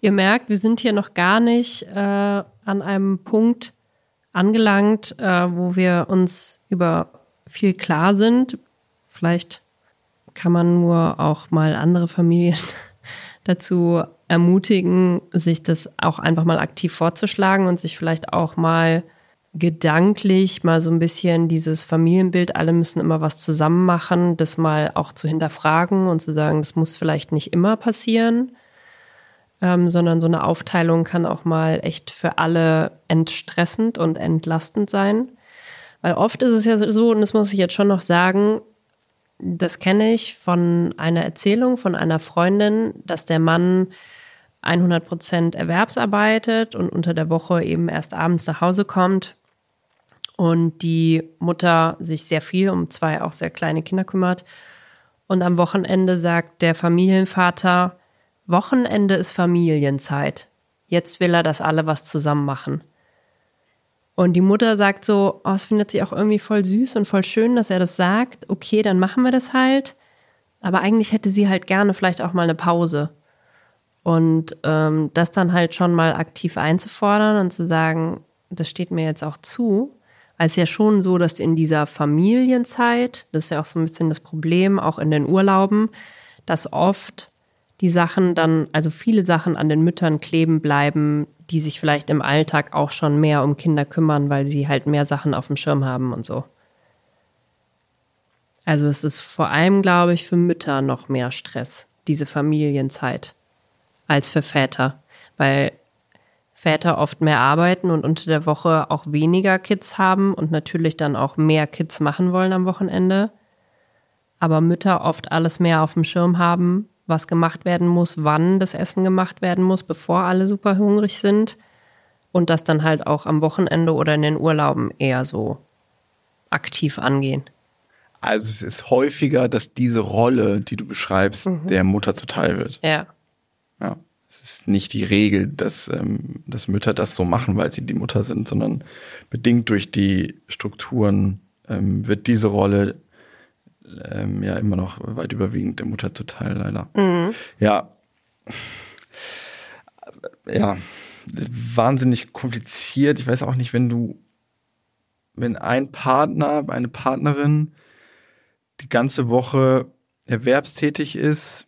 Ihr merkt, wir sind hier noch gar nicht äh, an einem Punkt angelangt, äh, wo wir uns über viel klar sind. Vielleicht kann man nur auch mal andere Familien dazu ermutigen, sich das auch einfach mal aktiv vorzuschlagen und sich vielleicht auch mal gedanklich mal so ein bisschen dieses Familienbild, alle müssen immer was zusammen machen, das mal auch zu hinterfragen und zu sagen, das muss vielleicht nicht immer passieren, ähm, sondern so eine Aufteilung kann auch mal echt für alle entstressend und entlastend sein. Weil oft ist es ja so, und das muss ich jetzt schon noch sagen, das kenne ich von einer Erzählung von einer Freundin, dass der Mann 100 Prozent erwerbsarbeitet und unter der Woche eben erst abends nach Hause kommt und die Mutter sich sehr viel um zwei auch sehr kleine Kinder kümmert. Und am Wochenende sagt der Familienvater, Wochenende ist Familienzeit. Jetzt will er, dass alle was zusammen machen. Und die Mutter sagt so, oh, es findet sie auch irgendwie voll süß und voll schön, dass er das sagt. Okay, dann machen wir das halt. Aber eigentlich hätte sie halt gerne vielleicht auch mal eine Pause. Und ähm, das dann halt schon mal aktiv einzufordern und zu sagen, das steht mir jetzt auch zu. Weil es ja schon so, dass in dieser Familienzeit, das ist ja auch so ein bisschen das Problem, auch in den Urlauben, dass oft die Sachen dann, also viele Sachen an den Müttern kleben bleiben, die sich vielleicht im Alltag auch schon mehr um Kinder kümmern, weil sie halt mehr Sachen auf dem Schirm haben und so. Also es ist vor allem, glaube ich, für Mütter noch mehr Stress, diese Familienzeit, als für Väter. Weil Väter oft mehr arbeiten und unter der Woche auch weniger Kids haben und natürlich dann auch mehr Kids machen wollen am Wochenende. Aber Mütter oft alles mehr auf dem Schirm haben, was gemacht werden muss, wann das Essen gemacht werden muss, bevor alle super hungrig sind. Und das dann halt auch am Wochenende oder in den Urlauben eher so aktiv angehen. Also es ist häufiger, dass diese Rolle, die du beschreibst, mhm. der Mutter zuteil wird. Ja. Ja es ist nicht die Regel, dass, ähm, dass Mütter das so machen, weil sie die Mutter sind, sondern bedingt durch die Strukturen ähm, wird diese Rolle ähm, ja immer noch weit überwiegend der Mutter total leider. Mhm. Ja. Ja, wahnsinnig kompliziert. Ich weiß auch nicht, wenn du, wenn ein Partner, eine Partnerin die ganze Woche erwerbstätig ist,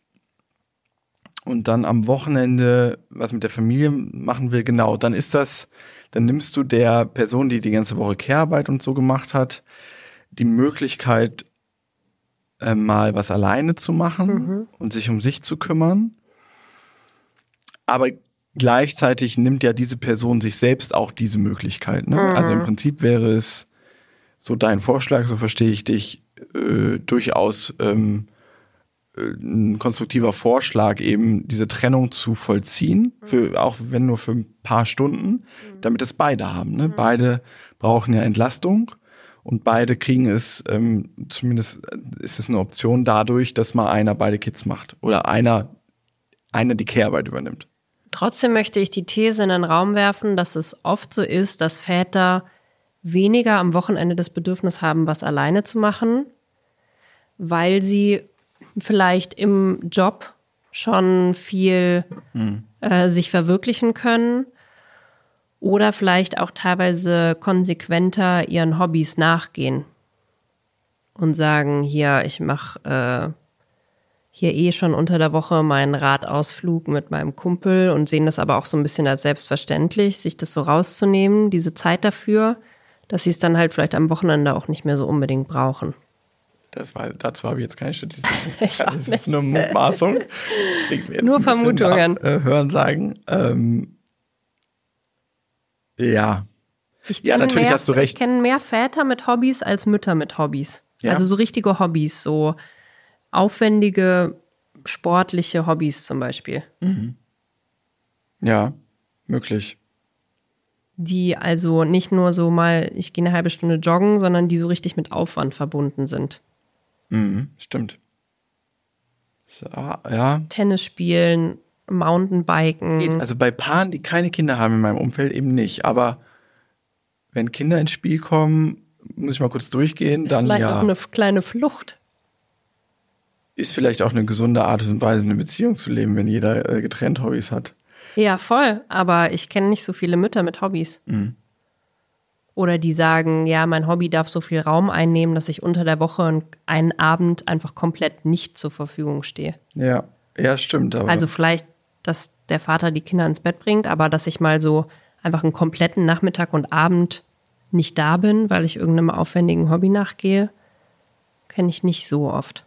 und dann am Wochenende was mit der Familie machen will, genau, dann ist das, dann nimmst du der Person, die die ganze Woche Care-Arbeit und so gemacht hat, die Möglichkeit, äh, mal was alleine zu machen mhm. und sich um sich zu kümmern. Aber gleichzeitig nimmt ja diese Person sich selbst auch diese Möglichkeit. Ne? Mhm. Also im Prinzip wäre es so dein Vorschlag, so verstehe ich dich, äh, durchaus ähm, ein konstruktiver Vorschlag, eben diese Trennung zu vollziehen, mhm. für, auch wenn nur für ein paar Stunden, mhm. damit es beide haben. Ne? Mhm. Beide brauchen ja Entlastung und beide kriegen es, ähm, zumindest ist es eine Option dadurch, dass mal einer beide Kids macht oder einer, einer die Kehrarbeit übernimmt. Trotzdem möchte ich die These in den Raum werfen, dass es oft so ist, dass Väter weniger am Wochenende das Bedürfnis haben, was alleine zu machen, weil sie vielleicht im Job schon viel mhm. äh, sich verwirklichen können oder vielleicht auch teilweise konsequenter ihren Hobbys nachgehen und sagen, hier, ich mache äh, hier eh schon unter der Woche meinen Radausflug mit meinem Kumpel und sehen das aber auch so ein bisschen als selbstverständlich, sich das so rauszunehmen, diese Zeit dafür, dass sie es dann halt vielleicht am Wochenende auch nicht mehr so unbedingt brauchen. Das war, dazu habe ich jetzt keine Statistik. das ist nur Mutmaßung. nur Vermutungen. Nach, äh, hören sagen. Ähm, ja. ja, natürlich mehr, hast du recht. Ich kenne mehr Väter mit Hobbys als Mütter mit Hobbys. Ja. Also so richtige Hobbys, so aufwendige sportliche Hobbys zum Beispiel. Mhm. Ja, möglich. Die also nicht nur so mal, ich gehe eine halbe Stunde joggen, sondern die so richtig mit Aufwand verbunden sind. Mhm, stimmt. Ja. Tennis spielen, Mountainbiken. Also bei Paaren, die keine Kinder haben in meinem Umfeld, eben nicht. Aber wenn Kinder ins Spiel kommen, muss ich mal kurz durchgehen, ist dann vielleicht ja. auch eine kleine Flucht. Ist vielleicht auch eine gesunde Art und Weise, eine Beziehung zu leben, wenn jeder äh, getrennt Hobbys hat. Ja, voll. Aber ich kenne nicht so viele Mütter mit Hobbys. Mhm. Oder die sagen, ja, mein Hobby darf so viel Raum einnehmen, dass ich unter der Woche einen Abend einfach komplett nicht zur Verfügung stehe. Ja, ja, stimmt. also vielleicht dass der Vater die Kinder ins Bett bringt, aber dass ich mal so einfach einen kompletten Nachmittag und Abend nicht da bin, weil ich irgendeinem aufwendigen Hobby nachgehe, kenne ich nicht so oft.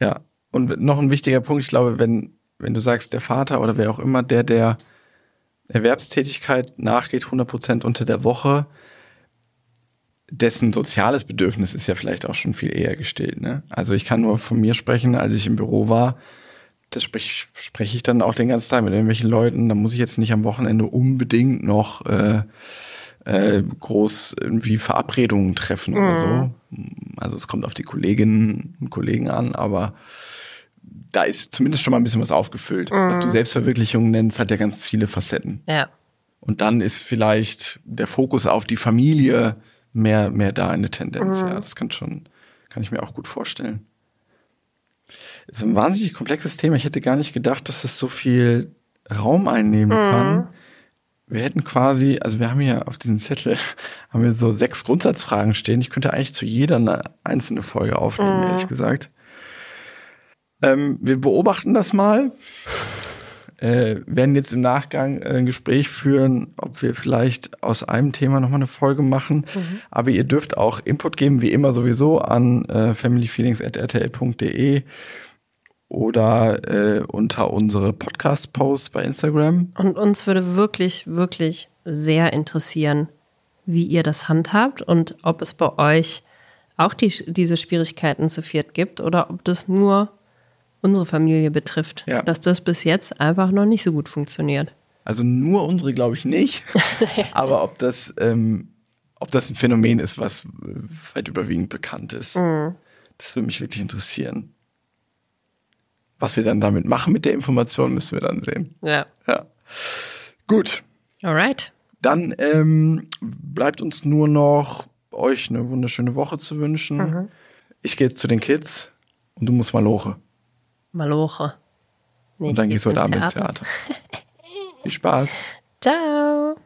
Ja, und noch ein wichtiger Punkt, ich glaube, wenn, wenn du sagst, der Vater oder wer auch immer, der der Erwerbstätigkeit nachgeht, 100 Prozent unter der Woche, dessen soziales Bedürfnis ist ja vielleicht auch schon viel eher gestillt. Ne? Also ich kann nur von mir sprechen, als ich im Büro war, das spreche sprech ich dann auch den ganzen Tag mit irgendwelchen Leuten. Da muss ich jetzt nicht am Wochenende unbedingt noch äh, äh, groß irgendwie Verabredungen treffen mhm. oder so. Also es kommt auf die Kolleginnen und Kollegen an, aber da ist zumindest schon mal ein bisschen was aufgefüllt. Mhm. Was du Selbstverwirklichung nennst, hat ja ganz viele Facetten. Ja. Und dann ist vielleicht der Fokus auf die Familie mehr, mehr da eine Tendenz. Mhm. Ja, das kann schon, kann ich mir auch gut vorstellen. Das ist ein wahnsinnig komplexes Thema. Ich hätte gar nicht gedacht, dass es so viel Raum einnehmen mhm. kann. Wir hätten quasi, also wir haben hier auf diesem Zettel, haben wir so sechs Grundsatzfragen stehen. Ich könnte eigentlich zu jeder eine einzelne Folge aufnehmen, mhm. ehrlich gesagt. Ähm, wir beobachten das mal. Äh, werden jetzt im Nachgang äh, ein Gespräch führen, ob wir vielleicht aus einem Thema nochmal eine Folge machen. Mhm. Aber ihr dürft auch Input geben, wie immer sowieso, an äh, familyfeelings.rtl.de oder äh, unter unsere Podcast-Posts bei Instagram. Und uns würde wirklich, wirklich sehr interessieren, wie ihr das handhabt und ob es bei euch auch die, diese Schwierigkeiten zu viert gibt oder ob das nur unsere Familie betrifft, ja. dass das bis jetzt einfach noch nicht so gut funktioniert. Also nur unsere glaube ich nicht, aber ob das, ähm, ob das ein Phänomen ist, was weit überwiegend bekannt ist, mhm. das würde mich wirklich interessieren. Was wir dann damit machen mit der Information, müssen wir dann sehen. Ja. ja. Gut. Alright. Dann ähm, bleibt uns nur noch, euch eine wunderschöne Woche zu wünschen. Mhm. Ich gehe jetzt zu den Kids und du musst mal loche. Maloche. Nee, und dann gehst du heute Abend ins Theater. Viel Spaß. Ciao.